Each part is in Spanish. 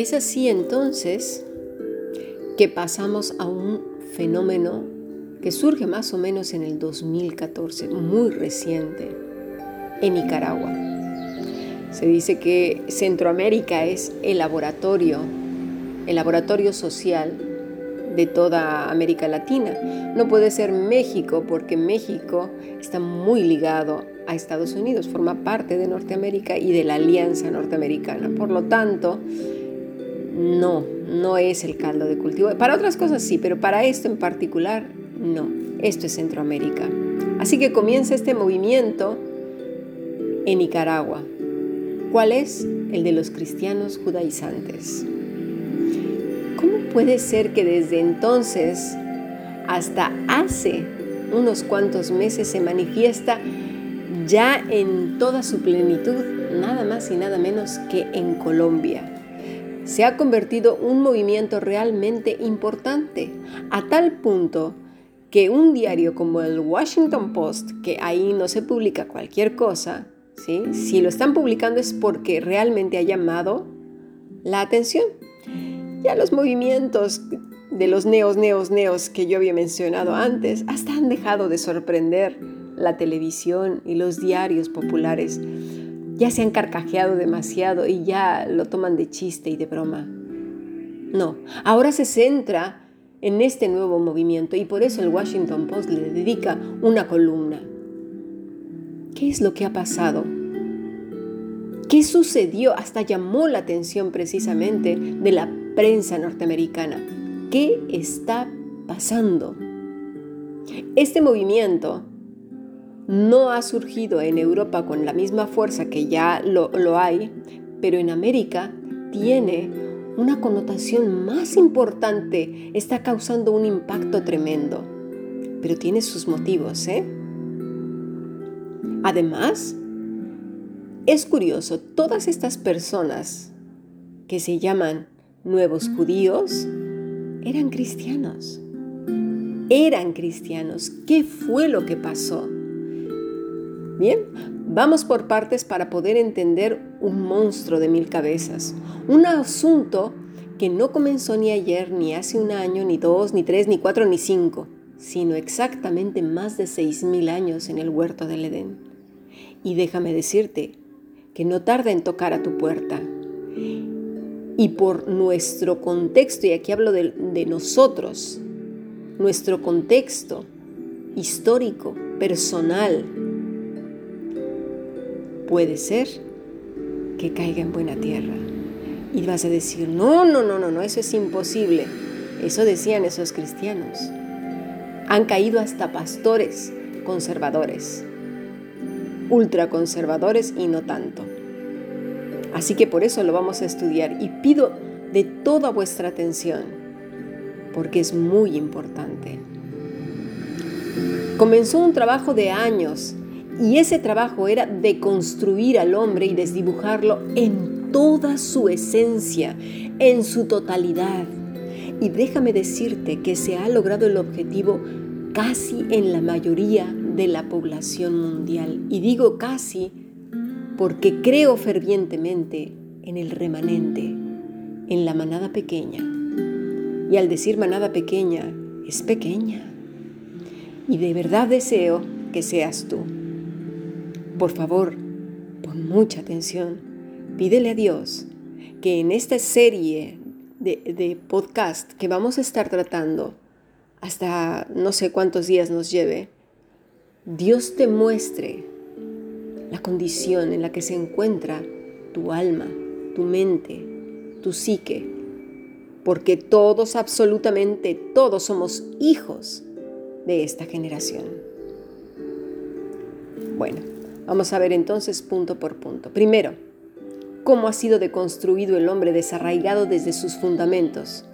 Es así entonces que pasamos a un fenómeno que surge más o menos en el 2014, muy reciente, en Nicaragua. Se dice que Centroamérica es el laboratorio, el laboratorio social de toda América Latina. No puede ser México porque México está muy ligado a Estados Unidos, forma parte de Norteamérica y de la Alianza Norteamericana. Por lo tanto, no, no es el caldo de cultivo. Para otras cosas sí, pero para esto en particular no. Esto es Centroamérica. Así que comienza este movimiento en Nicaragua. ¿Cuál es? El de los cristianos judaizantes. ¿Cómo puede ser que desde entonces hasta hace unos cuantos meses se manifiesta ya en toda su plenitud, nada más y nada menos que en Colombia? Se ha convertido un movimiento realmente importante, a tal punto que un diario como el Washington Post, que ahí no se publica cualquier cosa, ¿sí? si lo están publicando es porque realmente ha llamado la atención. Ya los movimientos de los neos, neos, neos que yo había mencionado antes, hasta han dejado de sorprender la televisión y los diarios populares ya se han carcajeado demasiado y ya lo toman de chiste y de broma. No, ahora se centra en este nuevo movimiento y por eso el Washington Post le dedica una columna. ¿Qué es lo que ha pasado? ¿Qué sucedió? Hasta llamó la atención precisamente de la prensa norteamericana. ¿Qué está pasando? Este movimiento no ha surgido en Europa con la misma fuerza que ya lo, hay, pero en América tiene una connotación más importante, está causando un impacto tremendo, pero tiene sus motivos, ¿eh? Además, es curioso, todas estas personas que se llaman nuevos judíos eran cristianos. Eran cristianos. ¿Qué fue lo que pasó? Bien, vamos por partes para poder entender un monstruo de mil cabezas, un asunto que no comenzó ni ayer, ni hace un año, ni dos, ni tres, ni cuatro, ni cinco, sino exactamente más de seis mil años en el huerto del Edén. Y déjame decirte que no tarda en tocar a tu puerta. Y por nuestro contexto, y aquí hablo de, de nosotros, nuestro contexto histórico, personal, puede ser que caiga en buena tierra. Y vas a decir, no, no, no, no, no, eso es imposible. Eso decían esos cristianos. Han caído hasta pastores conservadores, ultraconservadores y no tanto. Así que por eso lo vamos a estudiar y pido de toda vuestra atención, porque es muy importante. Comenzó un trabajo de años y ese trabajo era de construir al hombre y desdibujarlo en toda su esencia, en su totalidad. Y déjame decirte que se ha logrado el objetivo casi en la mayoría de la población mundial. Y digo casi porque creo fervientemente en el remanente, en la manada pequeña. Y al decir manada pequeña, es pequeña. Y de verdad deseo que seas tú. Por favor, pon mucha atención. Pídele a Dios que en esta serie de, podcast que vamos a estar tratando, hasta no sé cuántos días nos lleve, Dios te muestre la condición en la que se encuentra tu alma, tu mente, tu psique, porque todos, absolutamente todos somos hijos de esta generación. Bueno, Vamos a ver entonces punto por punto. Primero, cómo ha sido deconstruido el hombre desarraigado desde sus fundamentos.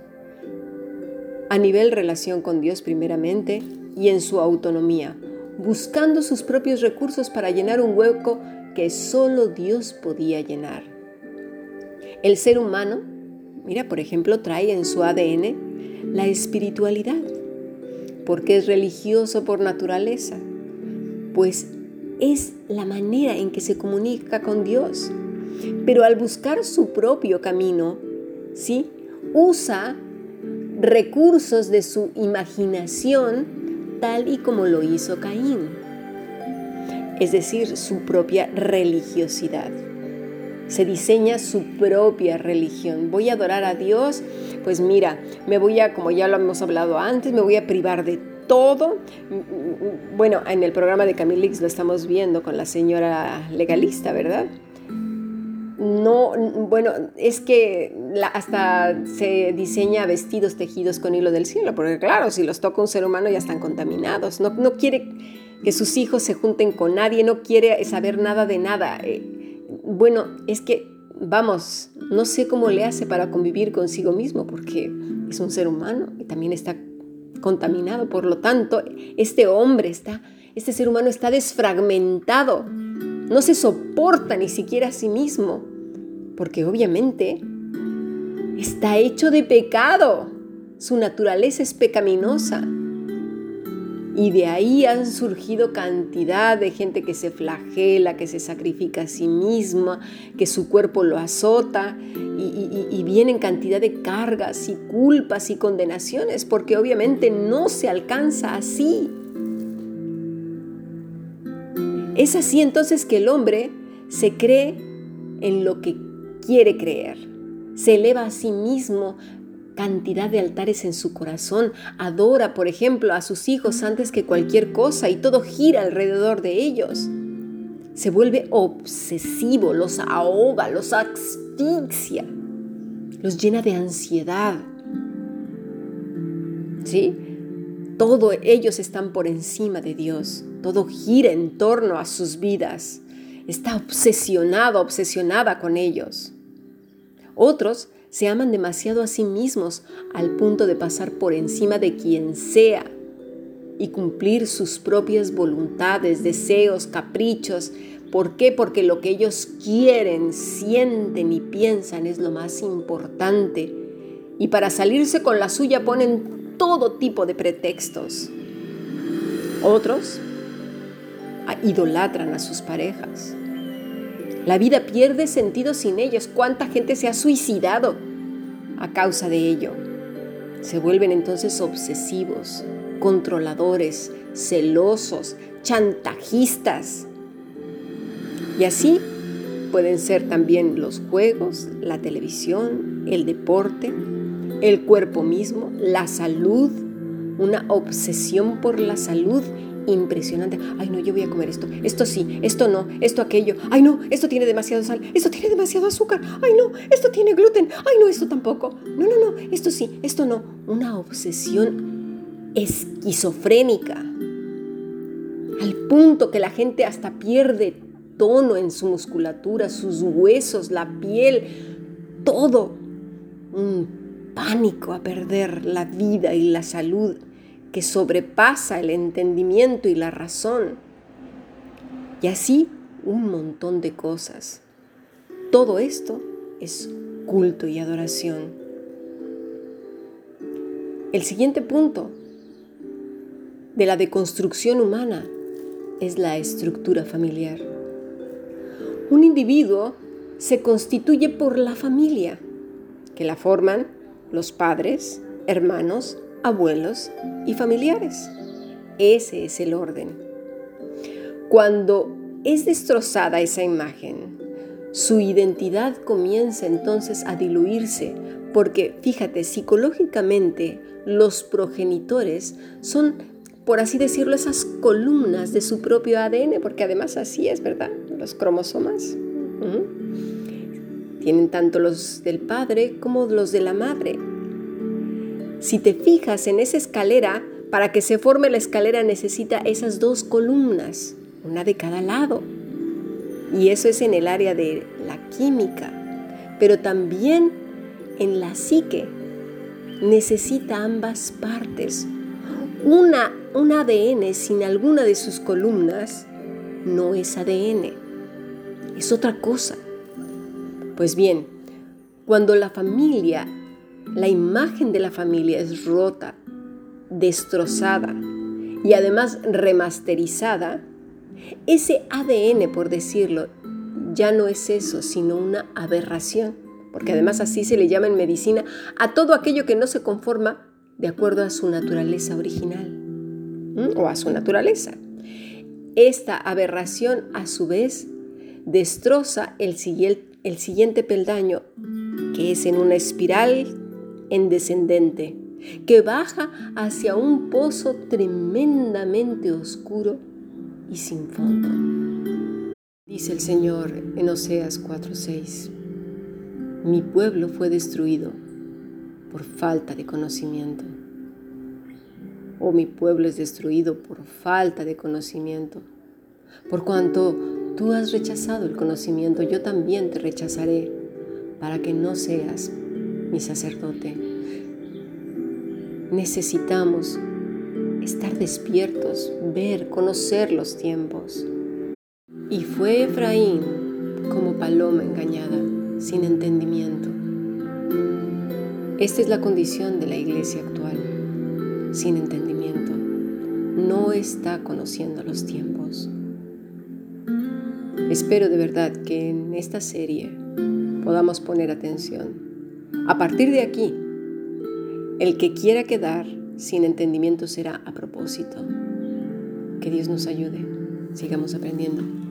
A nivel relación con Dios primeramente y en su autonomía, buscando sus propios recursos para llenar un hueco que solo Dios podía llenar. El ser humano, mira, por ejemplo, trae en su ADN la espiritualidad, porque es religioso por naturaleza, pues es la manera en que se comunica con Dios. Pero al buscar su propio camino, ¿sí? Usa recursos de su imaginación tal y como lo hizo Caín, es decir, su propia religiosidad. Se diseña su propia religión. Voy a adorar a Dios, pues mira, me voy a, como ya lo hemos hablado antes, me voy a privar de todo. Bueno, en el programa de Camilix lo estamos viendo con la señora legalista, ¿verdad? no, bueno, es que hasta se diseña vestidos tejidos con hilo del cielo, porque claro, si los toca un ser humano ya están contaminados. No, no quiere que sus hijos se junten con nadie, no quiere saber nada de nada. Eh, bueno, es que, vamos, no sé cómo le hace para convivir consigo mismo, porque es un ser humano y también está contaminado. Por lo tanto, este hombre está, este ser humano está desfragmentado no se soporta ni siquiera a sí mismo, porque obviamente está hecho de pecado. Su naturaleza es pecaminosa. Y de ahí han surgido cantidad de gente que se flagela, que se sacrifica a sí misma, que su cuerpo lo azota, y, y, vienen cantidad de cargas y culpas y condenaciones, porque obviamente no se alcanza así. Es así entonces que el hombre se cree en lo que quiere creer. Se eleva a sí mismo cantidad de altares en su corazón, adora, por ejemplo, a sus hijos antes que cualquier cosa y todo gira alrededor de ellos. Se vuelve obsesivo, los ahoga, los asfixia, los llena de ansiedad. ¿Sí? Todo ellos están por encima de Dios. Todo gira en torno a sus vidas. Está obsesionado, obsesionada con ellos. Otros se aman demasiado a sí mismos al punto de pasar por encima de quien sea y cumplir sus propias voluntades, deseos, caprichos. ¿Por qué? Porque lo que ellos quieren, sienten y piensan es lo más importante. Y para salirse con la suya ponen todo tipo de pretextos. Otros idolatran a sus parejas. La vida pierde sentido sin ellos. ¿Cuánta gente se ha suicidado a causa de ello? Se vuelven entonces obsesivos, controladores, celosos, chantajistas. Y así pueden ser también los juegos, la televisión, el deporte, el cuerpo mismo, la salud, una obsesión por la salud impresionante. Ay, no, yo voy a comer esto. Esto sí, esto no, esto aquello. Ay, no, esto tiene demasiado sal. Esto tiene demasiado azúcar. Ay, no, esto tiene gluten. Ay, no, esto tampoco. No, no, no, esto sí, esto no. Una obsesión esquizofrénica. Al punto que la gente hasta pierde tono en su musculatura, sus huesos, la piel, todo. Un pánico a perder la vida y la salud que sobrepasa el entendimiento y la razón. Y así un montón de cosas. Todo esto es culto y adoración. El siguiente punto de la deconstrucción humana es la estructura familiar. Un individuo se constituye por la familia, que la forman los padres, hermanos, abuelos y familiares. Ese es el orden. Cuando es destrozada esa imagen, su identidad comienza entonces a diluirse, porque fíjate, psicológicamente los progenitores son, por así decirlo, esas columnas de su propio ADN, porque además así es, ¿verdad? Los cromosomas. Tienen tanto los del padre como los de la madre. Si te fijas en esa escalera, para que se forme la escalera necesita esas dos columnas, una de cada lado. Y eso es en el área de la química, pero también en la psique. Necesita ambas partes. Una, un ADN sin alguna de sus columnas no es ADN, es otra cosa. Pues bien, cuando la familia, la imagen de la familia es rota, destrozada y además remasterizada, ese ADN, por decirlo, ya no es eso, sino una aberración. porque además así se le llama en medicina a todo aquello que no se conforma de acuerdo a su naturaleza original o a su naturaleza. Esta aberración a su vez destroza el, siguiente peldaño, que es en una espiral en descendente, que baja hacia un pozo tremendamente oscuro y sin fondo. Dice el Señor en Oseas 4:6, mi pueblo fue destruido por falta de conocimiento. O mi pueblo es destruido por falta de conocimiento. Por cuanto tú has rechazado el conocimiento, yo también te rechazaré para que no seas sacerdote. Necesitamos estar despiertos, ver, conocer los tiempos. Y fue Efraín como paloma engañada, sin entendimiento. Esta es la condición de la iglesia actual, sin entendimiento. No está conociendo los tiempos. Espero de verdad que en esta serie podamos poner atención. A partir de aquí, el que quiera quedar sin entendimiento será a propósito. Que Dios nos ayude. Sigamos aprendiendo.